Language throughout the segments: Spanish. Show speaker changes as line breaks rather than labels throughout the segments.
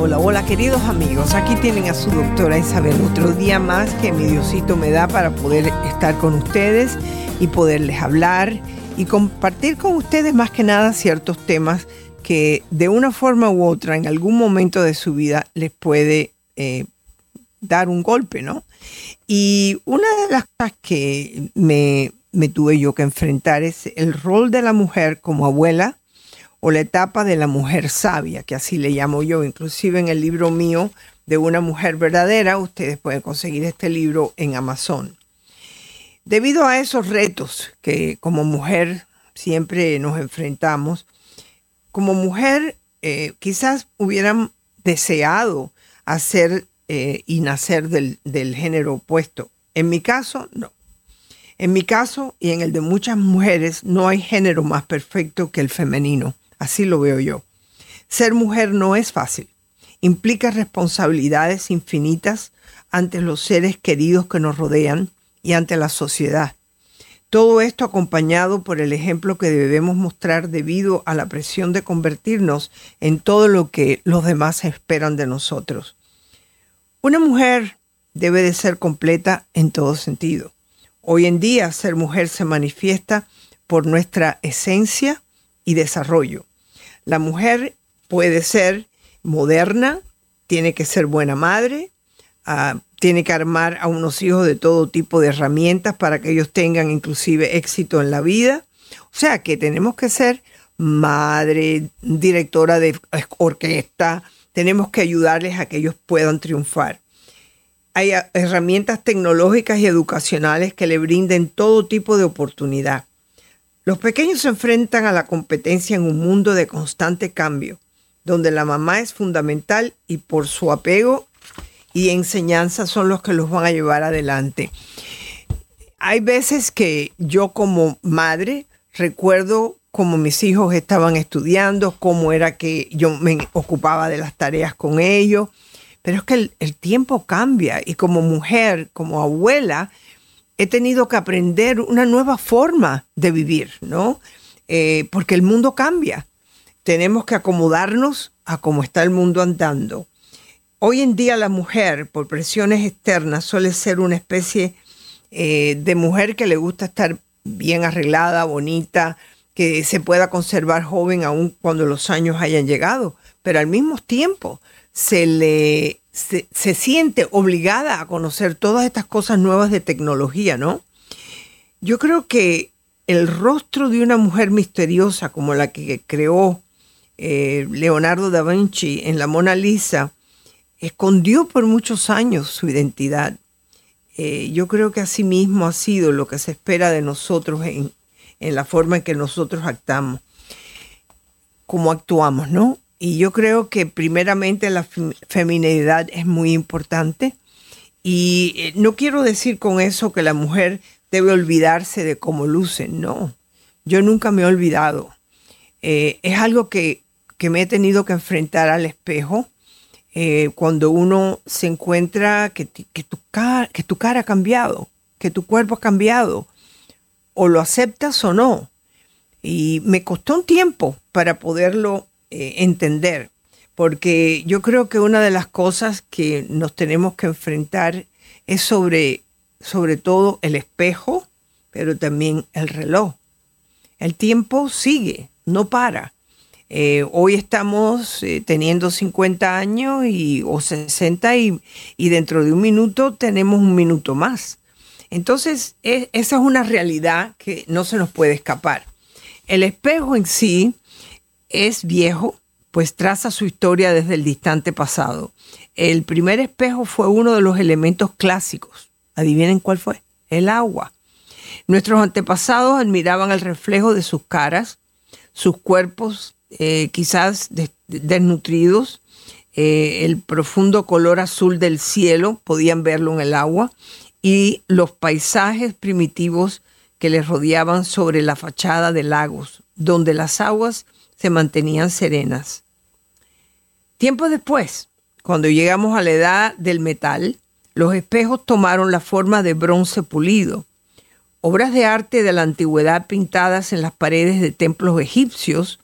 Hola, hola, queridos amigos. Aquí tienen a su doctora Isabel. Otro día más que mi Diosito me da para poder estar con ustedes y poderles hablar y compartir con ustedes más que nada ciertos temas que de una forma u otra en algún momento de su vida les puede eh, dar un golpe, ¿no? Y una de las cosas que me, me tuve yo que enfrentar es el rol de la mujer como abuela, o la etapa de la mujer sabia, que así le llamo yo. Inclusive en el libro mío de una mujer verdadera, ustedes pueden conseguir este libro en Amazon. Debido a esos retos que como mujer siempre nos enfrentamos, como mujer eh, quizás hubieran deseado hacer eh, y nacer del, del género opuesto. En mi caso, no. En mi caso y en el de muchas mujeres, no hay género más perfecto que el femenino. Así lo veo yo. Ser mujer no es fácil. Implica responsabilidades infinitas ante los seres queridos que nos rodean y ante la sociedad. Todo esto acompañado por el ejemplo que debemos mostrar debido a la presión de convertirnos en todo lo que los demás esperan de nosotros. Una mujer debe de ser completa en todo sentido. Hoy en día ser mujer se manifiesta por nuestra esencia y desarrollo. La mujer puede ser moderna, tiene que ser buena madre, ah, tiene que armar a unos hijos de todo tipo de herramientas para que ellos tengan inclusive éxito en la vida. O sea que tenemos que ser madre, directora de orquesta, tenemos que ayudarles a que ellos puedan triunfar. Hay herramientas tecnológicas y educacionales que le brinden todo tipo de oportunidad. Los pequeños se enfrentan a la competencia en un mundo de constante cambio, donde la mamá es fundamental y por su apego y enseñanza son los que los van a llevar adelante. Hay veces que yo como madre recuerdo cómo mis hijos estaban estudiando, cómo era que yo me ocupaba de las tareas con ellos, pero es que el, el tiempo cambia y como mujer, como abuela, he tenido que aprender una nueva forma de vivir, ¿no? Eh, porque el mundo cambia. Tenemos que acomodarnos a cómo está el mundo andando. Hoy en día la mujer, por presiones externas, suele ser una especie eh, de mujer que le gusta estar bien arreglada, bonita, que se pueda conservar joven aún cuando los años hayan llegado, pero al mismo tiempo se le se, siente obligada a conocer todas estas cosas nuevas de tecnología, ¿no? Yo creo que el rostro de una mujer misteriosa como la que creó eh, Leonardo da Vinci en la Mona Lisa escondió por muchos años su identidad. Eh, yo creo que así mismo ha sido lo que se espera de nosotros en, en la forma en que nosotros actamos, como actuamos, ¿no? Y yo creo que primeramente la feminidad es muy importante. Y eh, no quiero decir con eso que la mujer debe olvidarse de cómo luce, no. Yo nunca me he olvidado. Eh, es algo que, me he tenido que enfrentar al espejo eh, cuando uno se encuentra que, que, tu cara, que tu cara ha cambiado, que tu cuerpo ha cambiado, o lo aceptas o no. Y me costó un tiempo para poderlo eh, entender, porque yo creo que una de las cosas que nos tenemos que enfrentar es sobre, sobre todo el espejo, pero también el reloj. El tiempo sigue, no para. Eh, hoy estamos eh, teniendo 50 años y, o 60 y, y, dentro de un minuto tenemos un minuto más. Entonces, esa es una realidad que no se nos puede escapar. El espejo en sí es viejo, pues traza su historia desde el distante pasado. El primer espejo fue uno de los elementos clásicos. Adivinen cuál fue. El agua. Nuestros antepasados admiraban el reflejo de sus caras, sus cuerpos eh, quizás desnutridos, eh, el profundo color azul del cielo, podían verlo en el agua, y los paisajes primitivos que les rodeaban sobre la fachada de lagos, donde las aguas se mantenían serenas. Tiempo después, cuando llegamos a la edad del metal, los espejos tomaron la forma de bronce pulido. Obras de arte de la antigüedad pintadas en las paredes de templos egipcios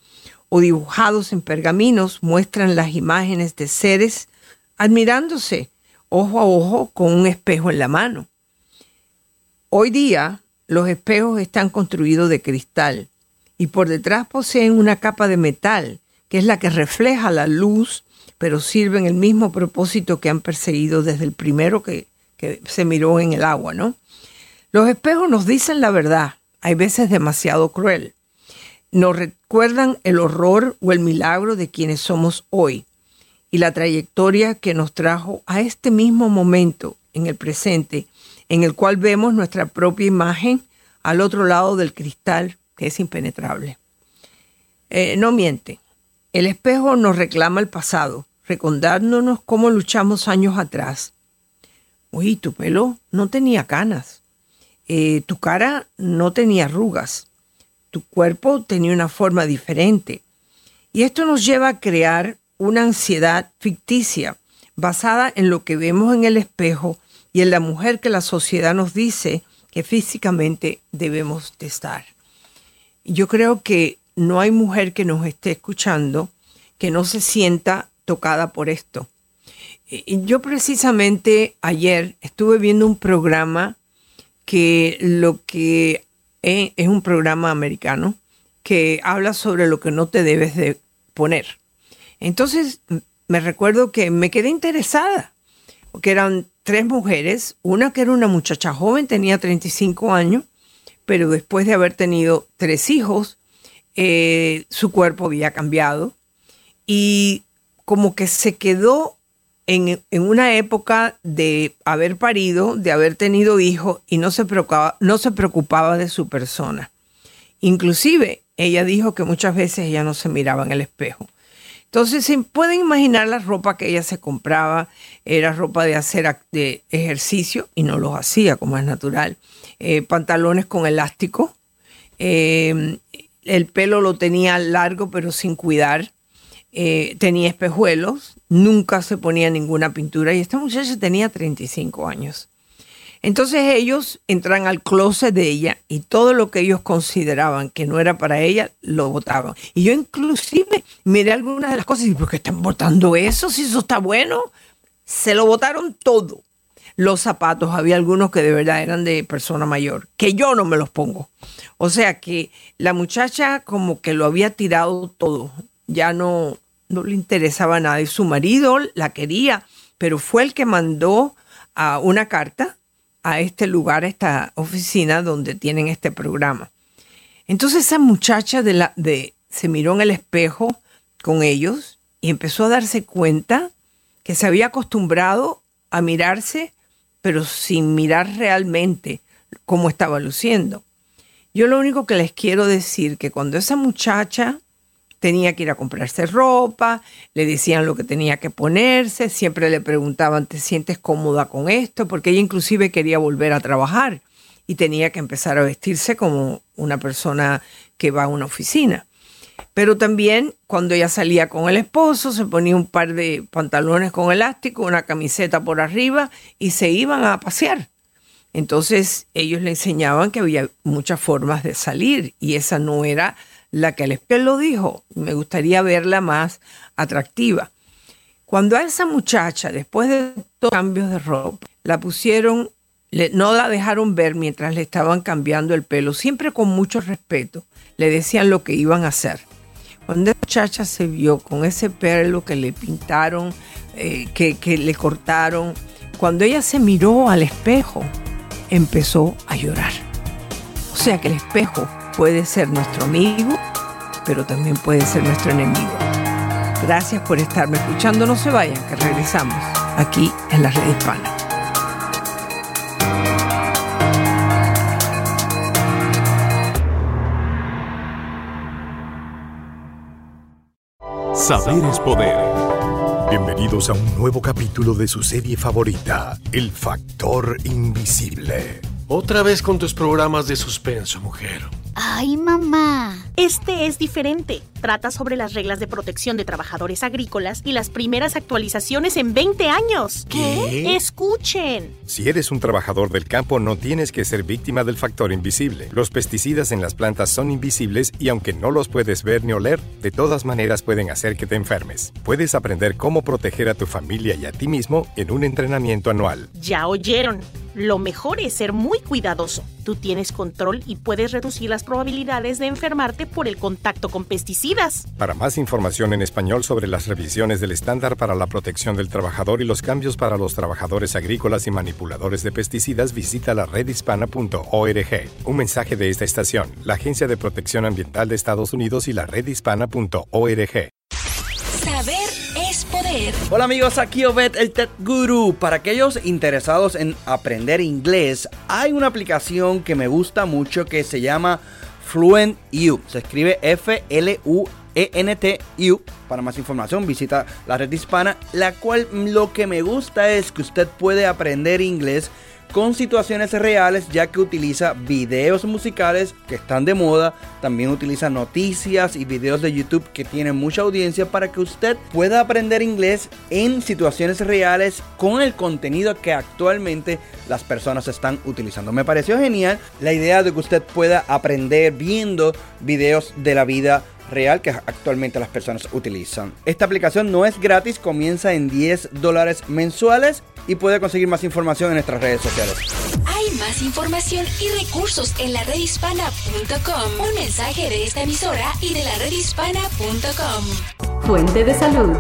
o dibujados en pergaminos muestran las imágenes de seres admirándose ojo a ojo con un espejo en la mano. Hoy día los espejos están construidos de cristal y por detrás poseen una capa de metal que es la que refleja la luz, pero sirven el mismo propósito que han perseguido desde el primero que, se miró en el agua, ¿no? Los espejos nos dicen la verdad, hay veces demasiado cruel. Nos recuerdan el horror o el milagro de quienes somos hoy y la trayectoria que nos trajo a este mismo momento en el presente, en el cual vemos nuestra propia imagen al otro lado del cristal que es impenetrable. Eh, no miente, el espejo nos reclama el pasado, recordándonos cómo luchamos años atrás. Uy, tu pelo no tenía canas, eh, tu cara no tenía arrugas, tu cuerpo tenía una forma diferente. Y esto nos lleva a crear una ansiedad ficticia basada en lo que vemos en el espejo y en la mujer que la sociedad nos dice que físicamente debemos de estar. Yo creo que no hay mujer que nos esté escuchando que no se sienta tocada por esto. Yo precisamente ayer estuve viendo un programa que lo que es, es un programa americano que habla sobre lo que no te debes de poner. Entonces me recuerdo que me quedé interesada, porque eran tres mujeres, una que era una muchacha joven, tenía 35 años, pero después de haber tenido tres hijos, eh, su cuerpo había cambiado y como que se quedó en, una época de haber parido, de haber tenido hijos y no se, preocupaba, no se preocupaba de su persona. Inclusive ella dijo que muchas veces ella no se miraba en el espejo. Entonces, se pueden imaginar la ropa que ella se compraba, era ropa de hacer de ejercicio y no los hacía como es natural. Eh, pantalones con elástico, eh, el pelo lo tenía largo pero sin cuidar, eh, tenía espejuelos, nunca se ponía ninguna pintura y esta muchacha tenía 35 años. Entonces ellos entran al closet de ella y todo lo que ellos consideraban que no era para ella, lo votaban. Y yo inclusive miré algunas de las cosas y dije, ¿por qué están votando eso? Si eso está bueno. Se lo votaron todo. Los zapatos, había algunos que de verdad eran de persona mayor, que yo no me los pongo. O sea que la muchacha como que lo había tirado todo, ya no, no le interesaba nada. Y su marido la quería, pero fue el que mandó a una carta a este lugar, a esta oficina donde tienen este programa. Entonces esa muchacha de la, de, se miró en el espejo con ellos y empezó a darse cuenta que se había acostumbrado a mirarse, pero sin mirar realmente cómo estaba luciendo. Yo lo único que les quiero decir que cuando esa muchacha tenía que ir a comprarse ropa, le decían lo que tenía que ponerse, siempre le preguntaban, ¿te sientes cómoda con esto? Porque ella inclusive quería volver a trabajar y tenía que empezar a vestirse como una persona que va a una oficina. Pero también cuando ella salía con el esposo, se ponía un par de pantalones con elástico, una camiseta por arriba y se iban a pasear. Entonces ellos le enseñaban que había muchas formas de salir y esa no era la que el lo dijo, me gustaría verla más atractiva. Cuando a esa muchacha, después de los cambios de ropa, la pusieron, no la dejaron ver mientras le estaban cambiando el pelo, siempre con mucho respeto, le decían lo que iban a hacer. Cuando esa muchacha se vio con ese pelo que le pintaron, eh, que, que le cortaron, cuando ella se miró al espejo, empezó a llorar. O sea que el espejo puede ser nuestro amigo, pero también puede ser nuestro enemigo. Gracias por estarme escuchando. No se vayan, que regresamos aquí en la red hispana.
Saber es poder. Bienvenidos a un nuevo capítulo de su serie favorita, El Factor Invisible.
Otra vez con tus programas de suspenso, mujer.
Ay, mamá.
Este es diferente. Trata sobre las reglas de protección de trabajadores agrícolas y las primeras actualizaciones en 20 años.
¿Qué?
Escuchen.
Si eres un trabajador del campo, no tienes que ser víctima del factor invisible. Los pesticidas en las plantas son invisibles y aunque no los puedes ver ni oler, de todas maneras pueden hacer que te enfermes. Puedes aprender cómo proteger a tu familia y a ti mismo en un entrenamiento anual.
Ya oyeron. Lo mejor es ser muy cuidadoso. Tú tienes control y puedes reducir las probabilidades de enfermarte por el contacto con pesticidas.
Para más información en español sobre las revisiones del estándar para la protección del trabajador y los cambios para los trabajadores agrícolas y manipuladores de pesticidas, visita la redhispana.org. Un mensaje de esta estación, la Agencia de Protección Ambiental de Estados Unidos y la redhispana.org.
Hola amigos, aquí Obed el Tech Guru. Para aquellos interesados en aprender inglés, hay una aplicación que me gusta mucho que se llama Fluent U. Se escribe F-L-U-E-N-T-U. Para más información visita la red hispana, la cual lo que me gusta es que usted puede aprender inglés con situaciones reales ya que utiliza videos musicales que están de moda, también utiliza noticias y videos de YouTube que tienen mucha audiencia para que usted pueda aprender inglés en situaciones reales con el contenido que actualmente las personas están utilizando. Me pareció genial la idea de que usted pueda aprender viendo videos de la vida real que actualmente las personas utilizan. Esta aplicación no es gratis, comienza en 10 dólares mensuales y puede conseguir más información en nuestras redes sociales.
Hay más información y recursos en la redhispana.com. Un mensaje de esta emisora y de la redhispana.com.
Fuente de salud.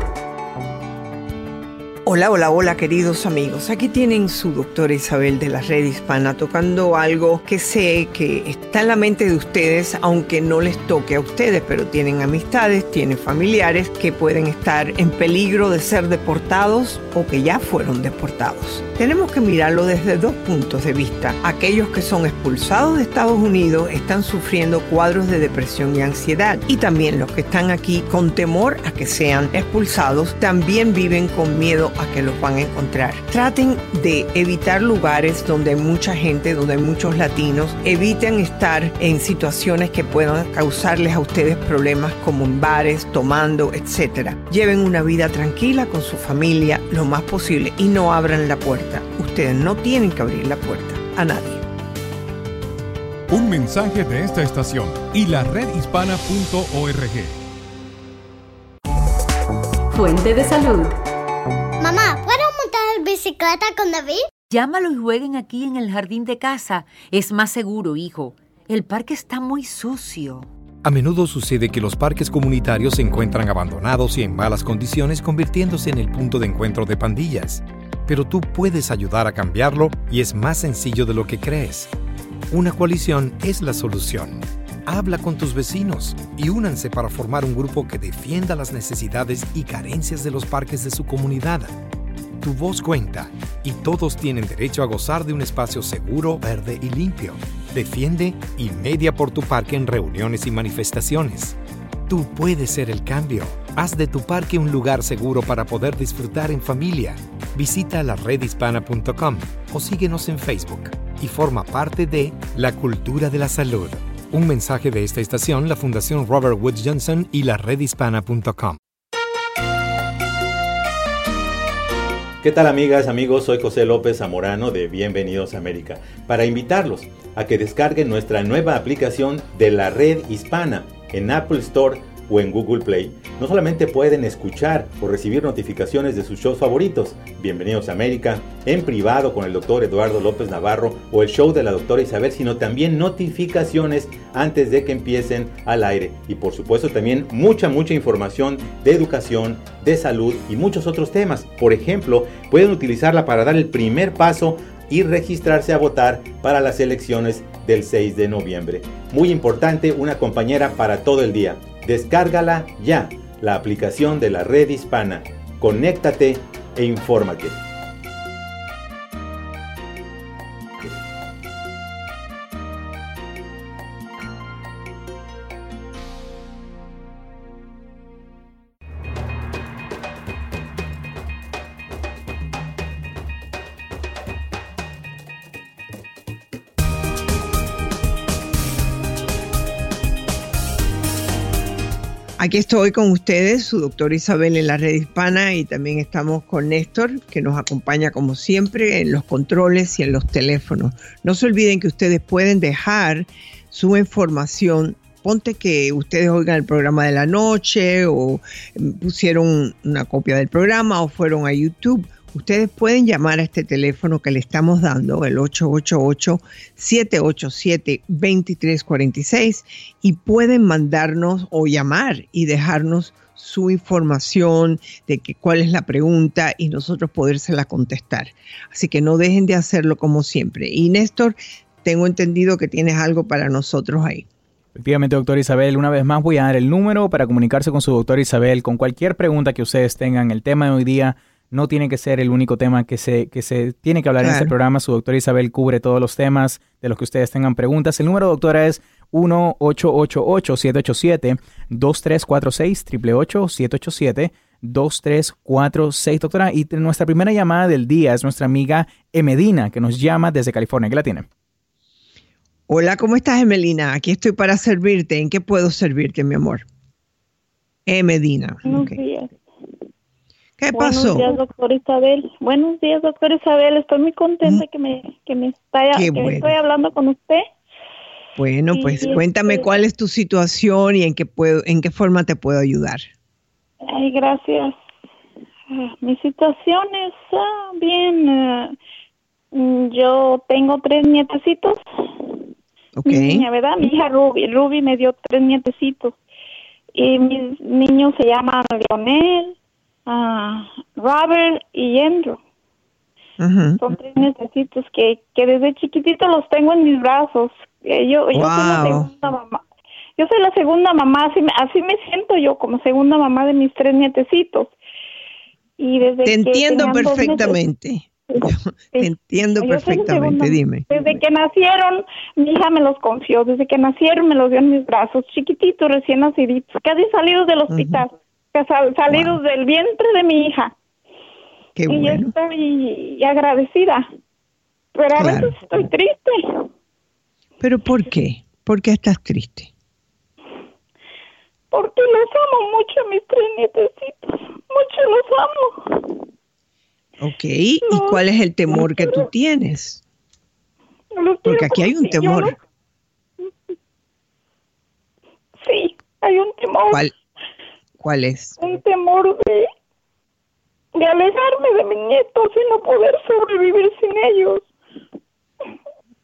Hola, hola, hola queridos amigos. Aquí tienen su doctora Isabel de la Red Hispana tocando algo que sé que está en la mente de ustedes, aunque no les toque a ustedes, pero tienen amistades, tienen familiares que pueden estar en peligro de ser deportados o que ya fueron deportados. Tenemos que mirarlo desde dos puntos de vista. Aquellos que son expulsados de Estados Unidos están sufriendo cuadros de depresión y ansiedad y también los que están aquí con temor a que sean expulsados también viven con miedo a que los van a encontrar. Traten de evitar lugares donde hay mucha gente, donde hay muchos latinos. Eviten estar en situaciones que puedan causarles a ustedes problemas como en bares, tomando, etc. Lleven una vida tranquila con su familia lo más posible y no abran la puerta. Ustedes no tienen que abrir la puerta a nadie.
Un mensaje de esta estación y la redhispana.org.
Fuente de salud.
Mamá, ¿puedo montar bicicleta con David?
Llámalo y jueguen aquí en el jardín de casa. Es más seguro, hijo. El parque está muy sucio.
A menudo sucede que los parques comunitarios se encuentran abandonados y en malas condiciones, convirtiéndose en el punto de encuentro de pandillas. Pero tú puedes ayudar a cambiarlo y es más sencillo de lo que crees. Una coalición es la solución. Habla con tus vecinos y únanse para formar un grupo que defienda las necesidades y carencias de los parques de su comunidad. Tu voz cuenta y todos tienen derecho a gozar de un espacio seguro, verde y limpio. Defiende y media por tu parque en reuniones y manifestaciones. Tú puedes ser el cambio. Haz de tu parque un lugar seguro para poder disfrutar en familia. Visita la redhispana.com o síguenos en Facebook y forma parte de La Cultura de la Salud. Un mensaje de esta estación, la Fundación Robert Woods Johnson y la redhispana.com.
¿Qué tal amigas, amigos? Soy José López Zamorano de Bienvenidos a América para invitarlos a que descarguen nuestra nueva aplicación de la red hispana en Apple Store o en Google Play, no solamente pueden escuchar o recibir notificaciones de sus shows favoritos, Bienvenidos a América, en privado con el doctor Eduardo López Navarro o el show de la doctora Isabel, sino también notificaciones antes de que empiecen al aire. Y por supuesto también mucha, mucha información de educación, de salud y muchos otros temas. Por ejemplo, pueden utilizarla para dar el primer paso y registrarse a votar para las elecciones del 6 de noviembre. Muy importante, una compañera para todo el día. Descárgala ya, la aplicación de la red hispana. Conéctate e infórmate.
Aquí estoy con ustedes, su doctora Isabel en la red hispana y también estamos con Néstor, que nos acompaña como siempre en los controles y en los teléfonos. No se olviden que ustedes pueden dejar su información. Ponte que ustedes oigan el programa de la noche o pusieron una copia del programa o fueron a YouTube Ustedes pueden llamar a este teléfono que le estamos dando, el 888-787-2346, y pueden mandarnos o llamar y dejarnos su información de que, cuál es la pregunta y nosotros podérsela contestar. Así que no dejen de hacerlo como siempre. Y Néstor, tengo entendido que tienes algo para nosotros ahí.
Efectivamente, doctor Isabel, una vez más voy a dar el número para comunicarse con su doctor Isabel con cualquier pregunta que ustedes tengan. El tema de hoy día no tiene que ser el único tema que se, que se tiene que hablar en este programa. Su doctora Isabel cubre todos los temas de los que ustedes tengan preguntas. El número, doctora, es 1-888-787-2346, 888-787-2346, doctora. Y nuestra primera llamada del día es nuestra amiga Emedina, que nos llama desde California. ¿Qué la tiene?
Hola, ¿cómo estás, Emelina? Aquí estoy para servirte. ¿En qué puedo servirte, mi amor? Emedina. ¿Qué pasó?
Buenos días, doctor Isabel. Buenos días, doctor Isabel. Estoy muy contenta que me, que me está, que estoy hablando con usted.
Bueno, pues cuéntame este cuál es tu situación y en qué puedo, en qué forma te puedo ayudar.
Ay, gracias. Ah, mi situación es ah, bien. Ah, mm, yo tengo tres nietecitos.
Okay.
Mi niña, ¿verdad? Mi hija Ruby. Ruby me dio tres nietecitos. Y mis niños se llaman Leonel, uh, Robert y Andrew. Son tres necesitos que, que desde chiquitito los tengo en mis brazos. Eh, yo, yo soy la segunda mamá. Yo soy la segunda mamá, así me, así me siento yo como segunda mamá de mis tres nietecitos. Y desde
Te entiendo perfectamente. Te entiendo perfectamente, dime.
Desde que nacieron, mi hija me los confió. Desde que nacieron me los dio en mis brazos, chiquititos, recién naciditos, casi salidos del hospital salidos del vientre de mi hija.
Qué
y
bueno.
estoy agradecida. Pero a veces estoy triste.
¿Pero por qué? ¿Por qué estás triste?
Porque los amo mucho a mis tres nietecitos. Mucho los amo.
Ok, ¿y cuál es el temor que tú tienes? Porque aquí hay un temor.
Sí, hay un temor.
¿Cuál? ¿Cuál es?
Un temor de, de alejarme de mis nietos y no poder sobrevivir sin ellos.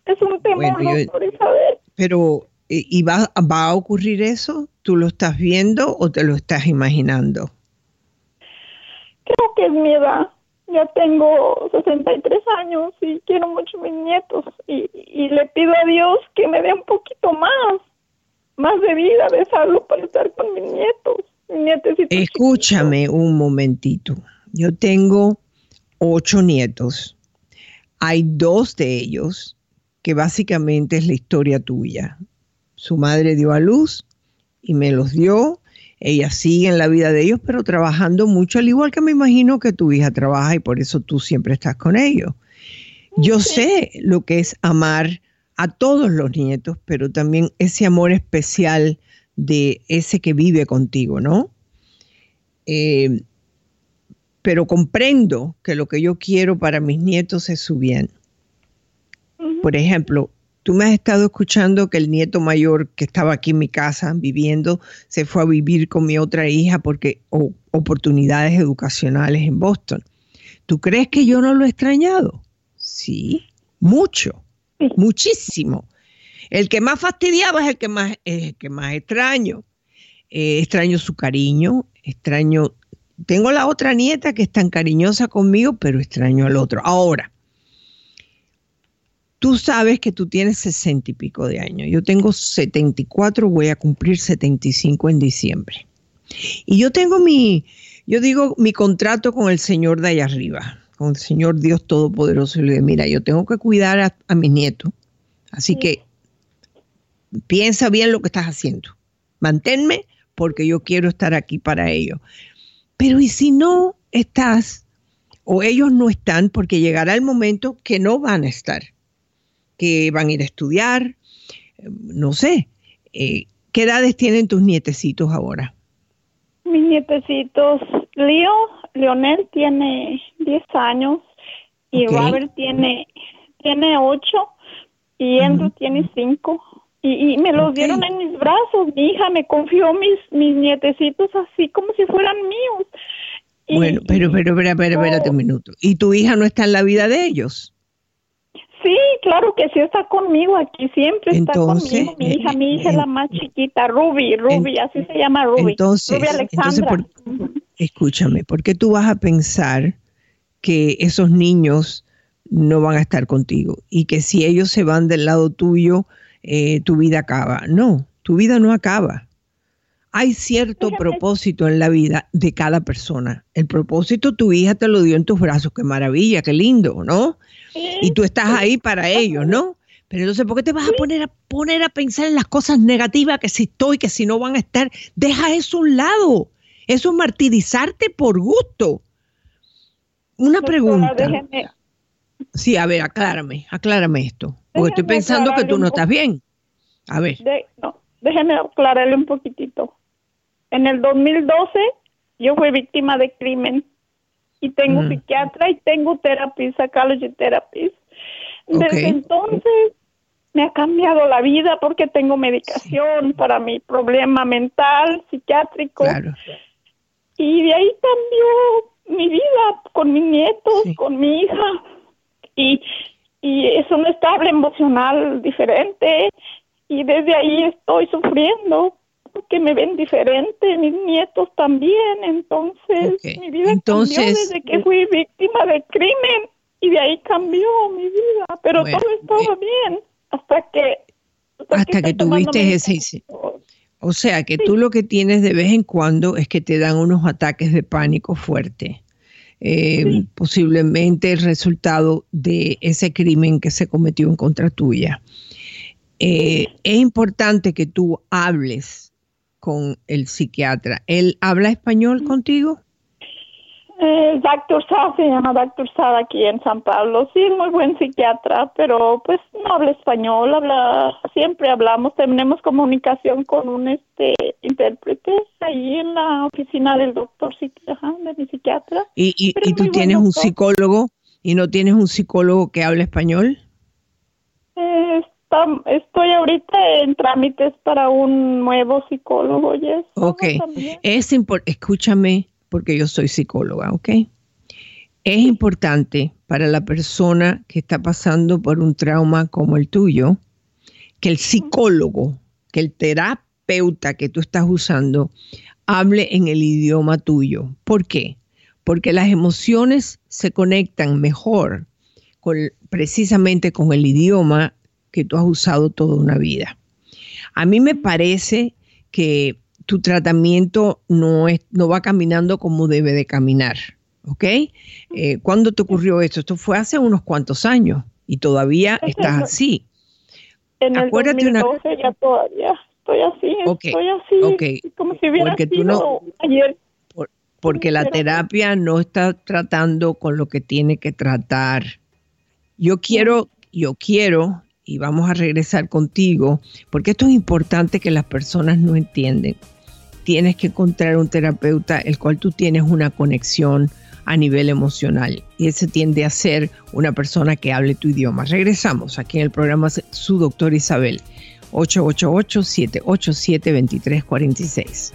Es un temor, por Isabel.
Pero, ¿y va, va a ocurrir eso? ¿Tú lo estás viendo o te lo estás imaginando?
Creo que es mi edad. Ya tengo 63 años y quiero mucho a mis nietos y, y le pido a Dios que me dé un poquito más, más de vida, de salud para estar con mis nietos.
Escúchame un momentito. Yo tengo ocho nietos. Hay dos de ellos que básicamente es la historia tuya. Su madre dio a luz y me los dio. Ella sigue en la vida de ellos, pero trabajando mucho, al igual que me imagino que tu hija trabaja y por eso tú siempre estás con ellos. Yo sé lo que es amar a todos los nietos, pero también ese amor especial de ese que vive contigo, ¿no? Eh, pero comprendo que lo que yo quiero para mis nietos es su bien. Por ejemplo, tú me has estado escuchando que el nieto mayor que estaba aquí en mi casa viviendo se fue a vivir con mi otra hija porque oportunidades educacionales en Boston. ¿Tú crees que yo no lo he extrañado? Sí, mucho, muchísimo. El que más fastidiaba es el que más, el que más extraño. Eh, extraño su cariño, extraño. Tengo la otra nieta que es tan cariñosa conmigo, pero extraño al otro. Ahora, tú sabes que tú tienes sesenta y pico de años. Yo tengo 74, voy a cumplir 75 en diciembre. Y yo tengo mi, yo digo, mi contrato con el Señor de allá arriba, con el Señor Dios Todopoderoso. Y le digo, mira, yo tengo que cuidar a, a mis nietos. Así que piensa bien lo que estás haciendo. Manténme porque yo quiero estar aquí para ellos. Pero ¿y si no estás o ellos no están? Porque llegará el momento que no van a estar, que van a ir a estudiar, no sé. Eh, ¿Qué edades tienen tus nietecitos ahora?
mis nietecitos, Leo, Leonel tiene 10 años y Robert tiene tiene 8 y Andrew tiene 5. Y, y, me los dieron en mis brazos. Mi hija me confió mis, mis nietecitos así como si fueran míos.
bueno, pero, pero, pero, pero, espérate un minuto. ¿Y tu hija no está en la vida de ellos?
Sí, claro que sí está conmigo aquí, siempre está conmigo. Mi hija, mi hija es la más chiquita, Ruby, Ruby, así se llama Ruby.
Entonces,
Ruby Alexandra.
escúchame, ¿por qué tú vas a pensar que esos niños no van a estar contigo y que si ellos se van del lado tuyo, eh, tu vida acaba? No, tu vida no acaba. Hay cierto propósito en la vida de cada persona. El propósito tu hija te lo dio en tus brazos, qué maravilla, qué lindo, ¿no? Y tú estás ahí para ellos, ¿no? Pero entonces, ¿por qué te vas a poner a poner a pensar en las cosas negativas que si estoy, que si no van a estar? Deja eso a un lado. Eso es martirizarte por gusto. Una pregunta. Sí, a ver, aclárame, aclárame esto. Porque estoy pensando que tú no estás bien. A ver.
no, déjeme aclararle un poquitito. En el 2012 yo fui víctima de crimen y tengo psiquiatra y tengo terapia, psychology therapist. Desde entonces me ha cambiado la vida porque tengo medicación para mi problema mental, psiquiátrico. Y de ahí cambió mi vida con mis nietos, con mi hija. Y, y es un estable emocional diferente. Y desde ahí estoy sufriendo que me ven diferente, mis nietos también, entonces mi vida cambió desde que fui víctima de crimen y de ahí cambió mi vida, pero todo estaba eh, bien hasta que
hasta, que, tuviste ese o sea que tú lo que tienes de vez en cuando es que te dan unos ataques de pánico fuerte. Eh, posiblemente el resultado de ese crimen que se cometió en contra tuya. Eh, es importante que tú hables con el psiquiatra. ¿Él habla español contigo?
Eh, Doctor Sá se llama Doctor Sá aquí en San Pablo. Sí, muy buen psiquiatra, pero pues no habla español, habla, siempre hablamos, tenemos comunicación con un este intérprete ahí en la oficina del doctor de mi psiquiatra.
¿Y, y, tú tienes un psicólogo y no tienes un psicólogo que hable español?
Eh, estoy ahorita en trámites para un nuevo psicólogo, yes.
Ok, es escúchame porque yo soy psicóloga, ¿ok? Es importante para la persona que está pasando por un trauma como el tuyo, que el psicólogo, que el terapeuta que tú estás usando, hable en el idioma tuyo. ¿Por qué? Porque las emociones se conectan mejor precisamente con el idioma que tú has usado toda una vida. A mí me parece que tu tratamiento no, es, no va caminando como debe de caminar, ¿ok? Eh, ¿Cuándo te ocurrió esto? Esto fue hace unos cuantos años y todavía estás así.
En el Acuérdate 2012 ya todavía estoy así, estoy así, como si hubiera porque sido no, ayer.
porque la terapia no está tratando con lo que tiene que tratar. Yo quiero, yo quiero y vamos a regresar contigo, porque esto es importante que las personas no entienden. Tienes que encontrar un terapeuta el cual tú tienes una conexión a nivel emocional y ese tiende a ser una persona que hable tu idioma. Regresamos aquí en el programa Su Doctor Isabel, 888-787-2346.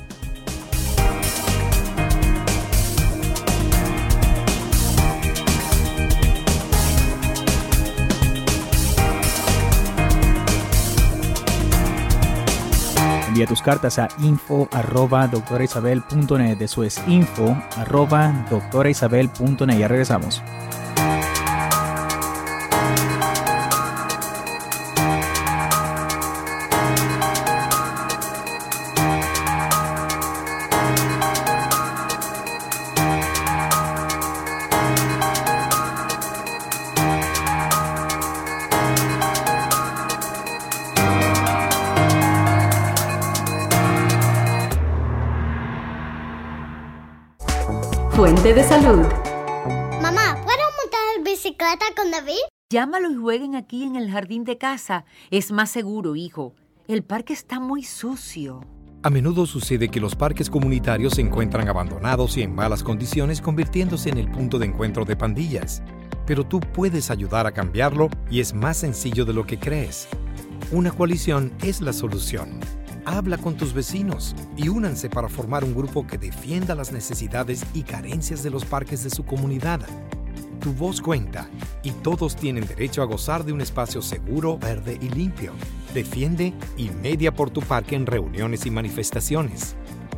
Envía tus cartas a info arroba doctoraisabel.net. Eso es info arroba doctoraisabel.net. Ya regresamos.
De salud.
Mamá, ¿puedo montar bicicleta con David?
Llámalo y jueguen aquí en el jardín de casa. Es más seguro, hijo. El parque está muy sucio.
A menudo sucede que los parques comunitarios se encuentran abandonados y en malas condiciones convirtiéndose en el punto de encuentro de pandillas. Pero tú puedes ayudar a cambiarlo y es más sencillo de lo que crees. Una coalición es la solución. Habla con tus vecinos y únanse para formar un grupo que defienda las necesidades y carencias de los parques de su comunidad. Tu voz cuenta y todos tienen derecho a gozar de un espacio seguro, verde y limpio. Defiende y media por tu parque en reuniones y manifestaciones.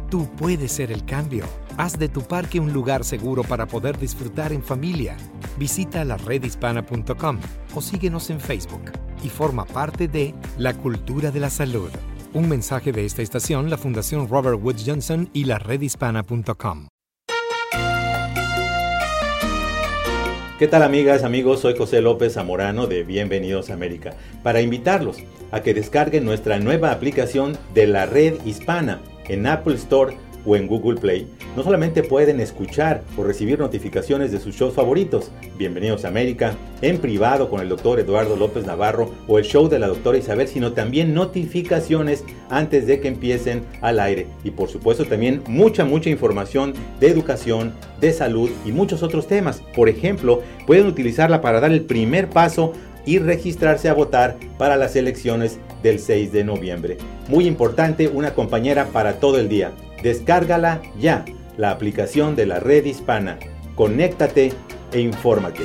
Tú puedes ser el cambio. Haz de tu parque un lugar seguro para poder disfrutar en familia. Visita la redhispana.com o síguenos en Facebook y forma parte de la cultura de la salud. Un mensaje de esta estación, la Fundación Robert Woods Johnson y la redhispana.com.
¿Qué tal amigas, amigos? Soy José López Zamorano de Bienvenidos a América para invitarlos a que descarguen nuestra nueva aplicación de la red hispana en Apple Store o en Google Play, no solamente pueden escuchar o recibir notificaciones de sus shows favoritos, Bienvenidos a América, en privado con el doctor Eduardo López Navarro o el show de la doctora Isabel, sino también notificaciones antes de que empiecen al aire. Y por supuesto también mucha, mucha información de educación, de salud y muchos otros temas. Por ejemplo, pueden utilizarla para dar el primer paso y registrarse a votar para las elecciones del 6 de noviembre. Muy importante, una compañera para todo el día. Descárgala ya, la aplicación de la red hispana. Conéctate e infórmate.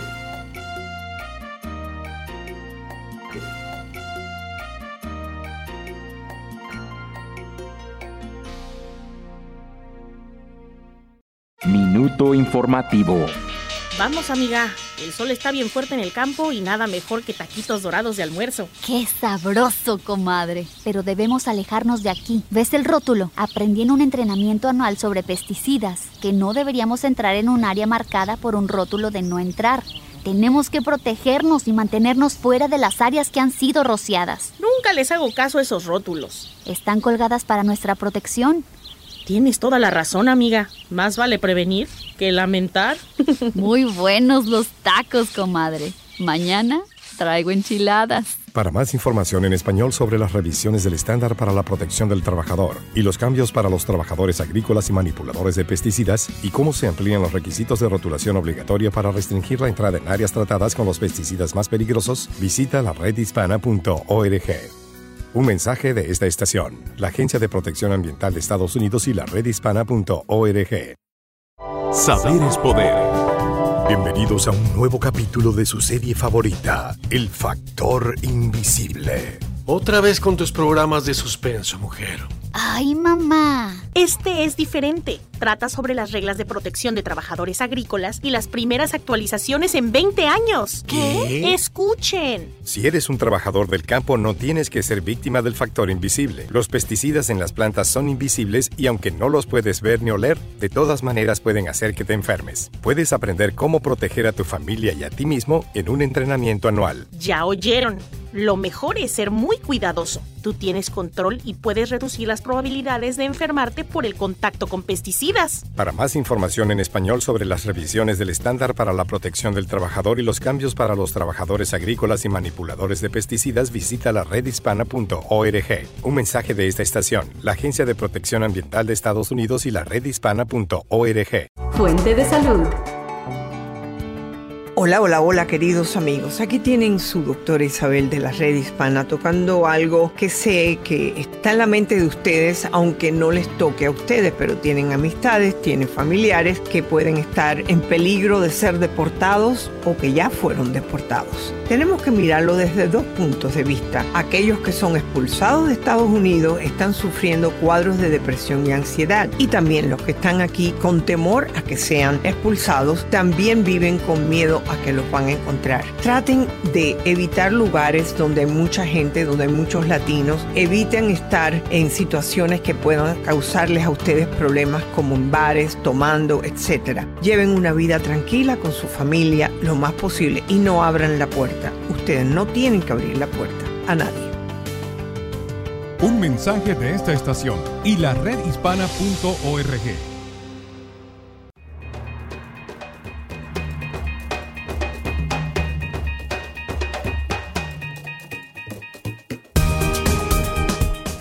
Minuto informativo.
Vamos, amiga. El sol está bien fuerte en el campo y nada mejor que taquitos dorados de almuerzo.
¡Qué sabroso, comadre! Pero debemos alejarnos de aquí. ¿Ves el rótulo? Aprendí en un entrenamiento anual sobre pesticidas que no deberíamos entrar en un área marcada por un rótulo de no entrar. Tenemos que protegernos y mantenernos fuera de las áreas que han sido rociadas.
Nunca les hago caso a esos rótulos.
Están colgadas para nuestra protección.
Tienes toda la razón, amiga. Más vale prevenir que lamentar.
Muy buenos los tacos, comadre. Mañana traigo enchiladas.
Para más información en español sobre las revisiones del estándar para la protección del trabajador y los cambios para los trabajadores agrícolas y manipuladores de pesticidas y cómo se amplían los requisitos de rotulación obligatoria para restringir la entrada en áreas tratadas con los pesticidas más peligrosos, visita la redhispana.org. Un mensaje de esta estación, la Agencia de Protección Ambiental de Estados Unidos y la redhispana.org.
Saber es poder.
Bienvenidos a un nuevo capítulo de su serie favorita, El Factor Invisible.
Otra vez con tus programas de suspenso, mujer.
¡Ay, mamá!
Este es diferente. Trata sobre las reglas de protección de trabajadores agrícolas y las primeras actualizaciones en 20 años.
¿Qué?
Escuchen.
Si eres un trabajador del campo, no tienes que ser víctima del factor invisible. Los pesticidas en las plantas son invisibles y aunque no los puedes ver ni oler, de todas maneras pueden hacer que te enfermes. Puedes aprender cómo proteger a tu familia y a ti mismo en un entrenamiento anual.
Ya oyeron. Lo mejor es ser muy cuidadoso. Tú tienes control y puedes reducir las probabilidades de enfermarte por el contacto con pesticidas.
Para más información en español sobre las revisiones del estándar para la protección del trabajador y los cambios para los trabajadores agrícolas y manipuladores de pesticidas, visita la redhispana.org. Un mensaje de esta estación, la Agencia de Protección Ambiental de Estados Unidos y la redhispana.org.
Fuente de salud.
Hola, hola, hola queridos amigos. Aquí tienen su doctora Isabel de la Red Hispana tocando algo que sé que está en la mente de ustedes, aunque no les toque a ustedes, pero tienen amistades, tienen familiares que pueden estar en peligro de ser deportados o que ya fueron deportados. Tenemos que mirarlo desde dos puntos de vista. Aquellos que son expulsados de Estados Unidos están sufriendo cuadros de depresión y ansiedad y también los que están aquí con temor a que sean expulsados también viven con miedo a que los van a encontrar. Traten de evitar lugares donde hay mucha gente, donde hay muchos latinos. Eviten estar en situaciones que puedan causarles a ustedes problemas como en bares, tomando, etc. Lleven una vida tranquila con su familia lo más posible y no abran la puerta. Ustedes no tienen que abrir la puerta a nadie.
Un mensaje de esta estación y la redhispana.org.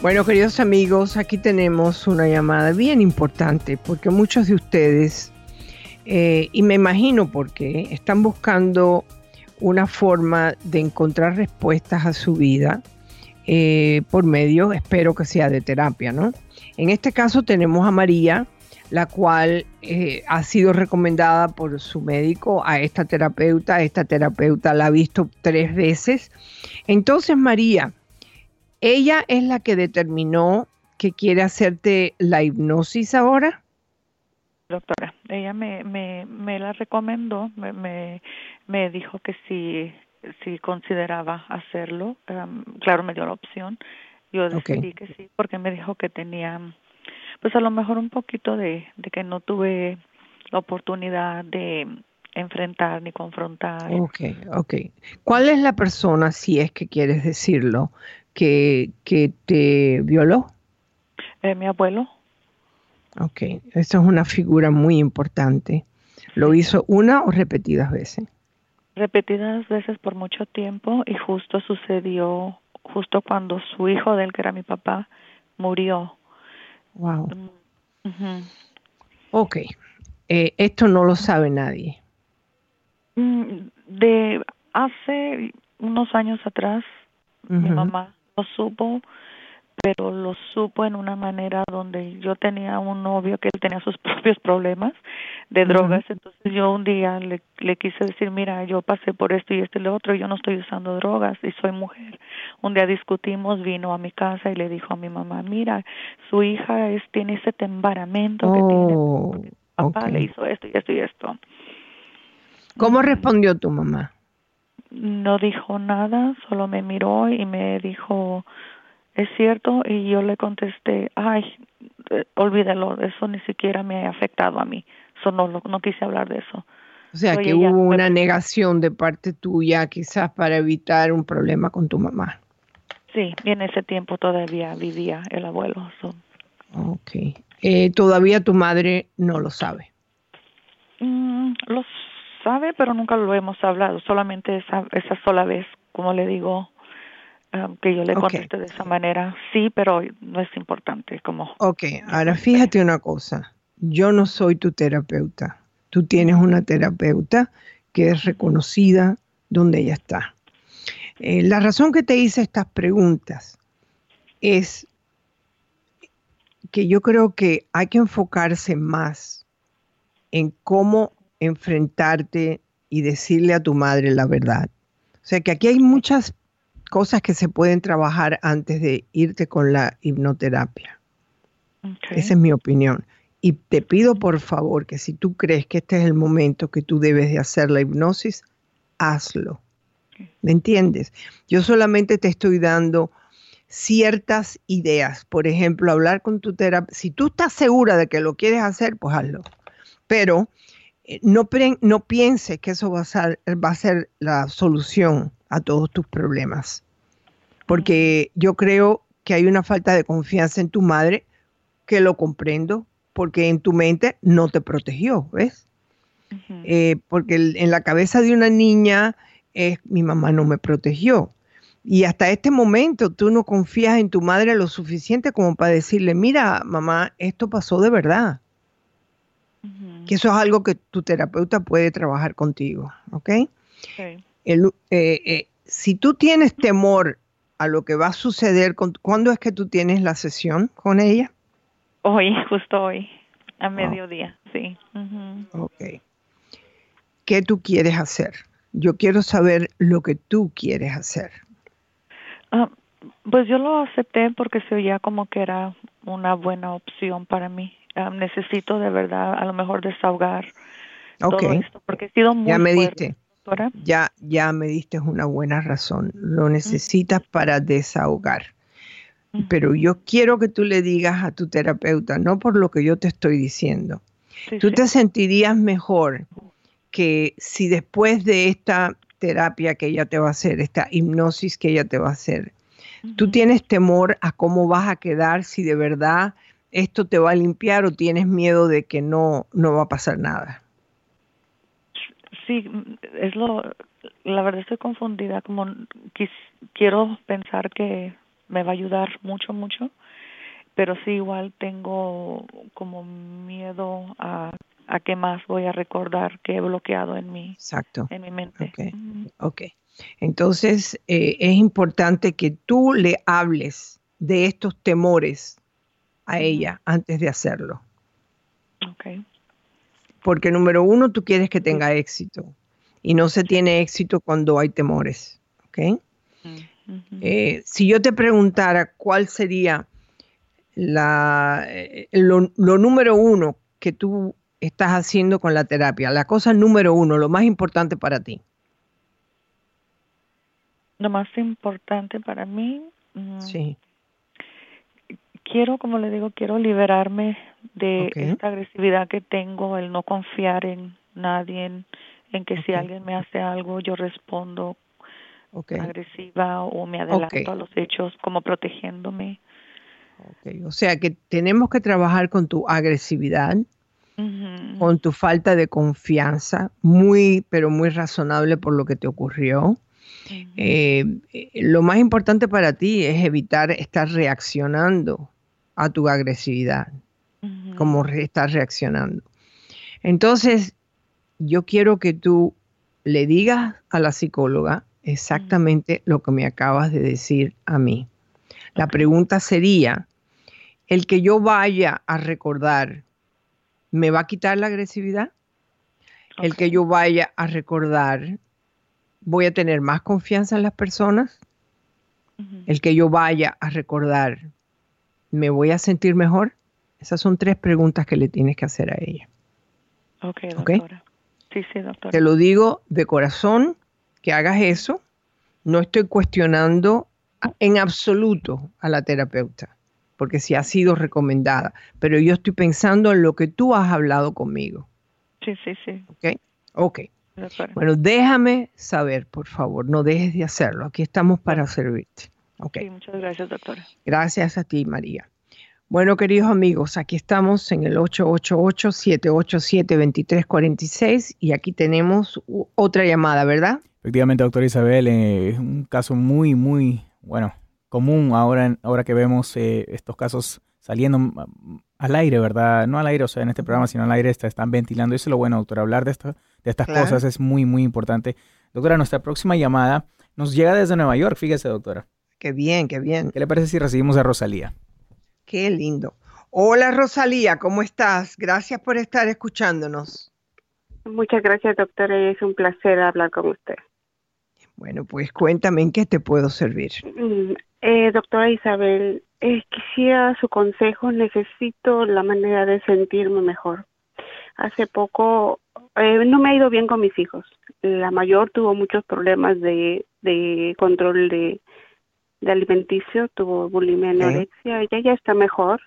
Bueno, queridos amigos, aquí tenemos una llamada bien importante porque muchos de ustedes, eh, y me imagino por qué, están buscando una forma de encontrar respuestas a su vida eh, por medio, espero que sea de terapia, ¿no? En este caso tenemos a María, la cual eh, ha sido recomendada por su médico a esta terapeuta. Esta terapeuta la ha visto tres veces. Entonces, María, ella es la que determinó que quiere hacerte la hipnosis ahora.
Doctora, ella me, me, la recomendó, me, me, dijo que si, si consideraba hacerlo, em, claro, me dio la opción. Yo decidí que sí, porque me dijo que tenía pues a lo mejor un poquito de, de que no tuve la oportunidad de enfrentar ni confrontar.
Ok, ok. ¿Cuál es la persona, si es que quieres decirlo, que, que te violó?
Eh, mi abuelo.
Ok, esa es una figura muy importante. ¿Lo hizo una o repetidas veces?
Repetidas veces por mucho tiempo y justo sucedió justo cuando su hijo del que era mi papá murió.
Wow. Ok. Eh, esto no lo sabe nadie.
Mm, de hace unos años atrás, mi mamá lo supo pero lo supo en una manera donde yo tenía un novio que él tenía sus propios problemas de drogas, entonces yo un día le, le quise decir, mira, yo pasé por esto y esto y lo otro, yo no estoy usando drogas y soy mujer. Un día discutimos, vino a mi casa y le dijo a mi mamá, mira, su hija es tiene ese temperamento que tiene,
oh,
papá le hizo esto y esto y esto.
¿Cómo respondió tu mamá?
No dijo nada, solo me miró y me dijo, es cierto y yo le contesté ay eh, olvídalo eso ni siquiera me ha afectado a mí eso no no quise hablar de eso
o sea que hubo una negación de parte tuya quizás para evitar un problema con tu mamá.
Sí y en ese tiempo todavía vivía el abuelo so.
okay eh, todavía tu madre no lo sabe.
Mm, lo sabe pero nunca lo hemos hablado solamente esa esa sola vez como le digo que yo le conteste de esa manera, sí, pero no es importante como.
Ok, ahora fíjate una cosa, yo no soy tu terapeuta, tú tienes una terapeuta que es reconocida donde ella está. Eh, la razón que te hice estas preguntas es que yo creo que hay que enfocarse más en cómo enfrentarte y decirle a tu madre la verdad. O sea que aquí hay muchas cosas que se pueden trabajar antes de irte con la hipnoterapia. Esa es mi opinión. Y te pido por favor que si tú crees que este es el momento que tú debes de hacer la hipnosis, hazlo. ¿Me entiendes? Yo solamente te estoy dando ciertas ideas. Por ejemplo, hablar con tu terapeuta. Si tú estás segura de que lo quieres hacer, pues hazlo. Pero no, no pienses que eso va a, ser, va a ser la solución a todos tus problemas. Porque yo creo que hay una falta de confianza en tu madre, que lo comprendo, porque en tu mente no te protegió, ¿ves? Eh, porque en la cabeza de una niña es mi mamá no me protegió. Y hasta este momento tú no confías en tu madre lo suficiente como para decirle, mira, mamá, esto pasó de verdad. Que eso es algo que tu terapeuta puede trabajar contigo, ¿ok? okay. Eh, eh, si tú tienes temor a lo que va a suceder, ¿cuándo es que tú tienes la sesión con ella?
Hoy, justo hoy, a mediodía, sí.
Ok. ¿Qué tú quieres hacer? Yo quiero saber lo que tú quieres hacer.
Ah, pues yo lo acepté porque se oía como que era una buena opción para mí. Necesito de verdad a lo mejor desahogar todo esto porque he sido muy
ya me diste ya, ya me diste una buena razón. Lo necesitas para desahogar. Pero yo quiero que tú le digas a tu terapeuta, no por lo que yo te estoy diciendo. tú te sentirías mejor que si después de esta terapia que ella te va a hacer, esta hipnosis que ella te va a hacer, tú tienes temor a cómo vas a quedar, si de verdad esto te va a limpiar o tienes miedo de que no, no va a pasar nada
sí, es lo, la verdad estoy confundida, como quiero pensar que me va a ayudar mucho, mucho, pero sí igual tengo como miedo a, a qué más voy a recordar que he bloqueado en mi,
Exacto.
En mi mente.
Okay. ok. Entonces, eh, es importante que tú le hables de estos temores a ella antes de hacerlo.
Okay.
Porque número uno, tú quieres que tenga éxito y no se tiene éxito cuando hay temores. ¿Ok? Eh, si yo te preguntara cuál sería la, eh, lo, número uno que tú estás haciendo con la terapia, la cosa número uno, lo más importante para ti.
Lo más importante para mí.
Mm, sí.
Quiero, como le digo, quiero liberarme de esta agresividad que tengo, el no confiar en nadie, en, que si alguien me hace algo, yo respondo agresiva o me adelanto a los hechos, como protegiéndome.
O sea que tenemos que trabajar con tu agresividad, con tu falta de confianza, muy, pero muy razonable por lo que te ocurrió. Eh, eh, lo más importante para ti es evitar estar reaccionando a tu agresividad, como estás reaccionando. Entonces, yo quiero que tú le digas a la psicóloga exactamente lo que me acabas de decir a mí. La pregunta sería, ¿el que yo vaya a recordar me va a quitar la agresividad? ¿El que yo vaya a recordar voy a tener más confianza en las personas? ¿El que yo vaya a recordar me voy a sentir mejor? Esas son tres preguntas que le tienes que hacer a ella.
Ok, doctora. Sí, sí, doctora.
Te lo digo de corazón que hagas eso. No estoy cuestionando en absoluto a la terapeuta, porque si ha sido recomendada, pero yo estoy pensando en lo que tú has hablado conmigo.
Sí, sí, sí.
Ok, ok. Bueno, déjame saber, por favor, no dejes de hacerlo. Aquí estamos para servirte. Okay.
Sí, muchas gracias, doctora.
Gracias a ti, María. Bueno, queridos amigos, aquí estamos en el 888-787-2346 y aquí tenemos otra llamada, ¿verdad?
Efectivamente, doctora Isabel, eh, es un caso muy, muy, bueno, común ahora, ahora que vemos eh, estos casos saliendo al aire, ¿verdad? No al aire, o sea, en este programa, sino al aire, está, están ventilando. Eso es lo bueno, doctora. Hablar de, esto, de estas cosas es muy, muy importante. Doctora, nuestra próxima llamada nos llega desde Nueva York, fíjese, doctora.
Qué bien, qué bien.
¿Qué le parece si recibimos a Rosalía?
Qué lindo. Hola Rosalía, ¿cómo estás? Gracias por estar escuchándonos.
Muchas gracias, doctora. Es un placer hablar con usted.
Bueno, pues cuéntame en qué te puedo servir.
Mm, eh, doctora Isabel, eh, quisiera su consejo. Necesito la manera de sentirme mejor. Hace poco eh, no me ha ido bien con mis hijos. La mayor tuvo muchos problemas de, de control de, de alimenticio, tuvo bulimia, anorexia, ella ya está mejor.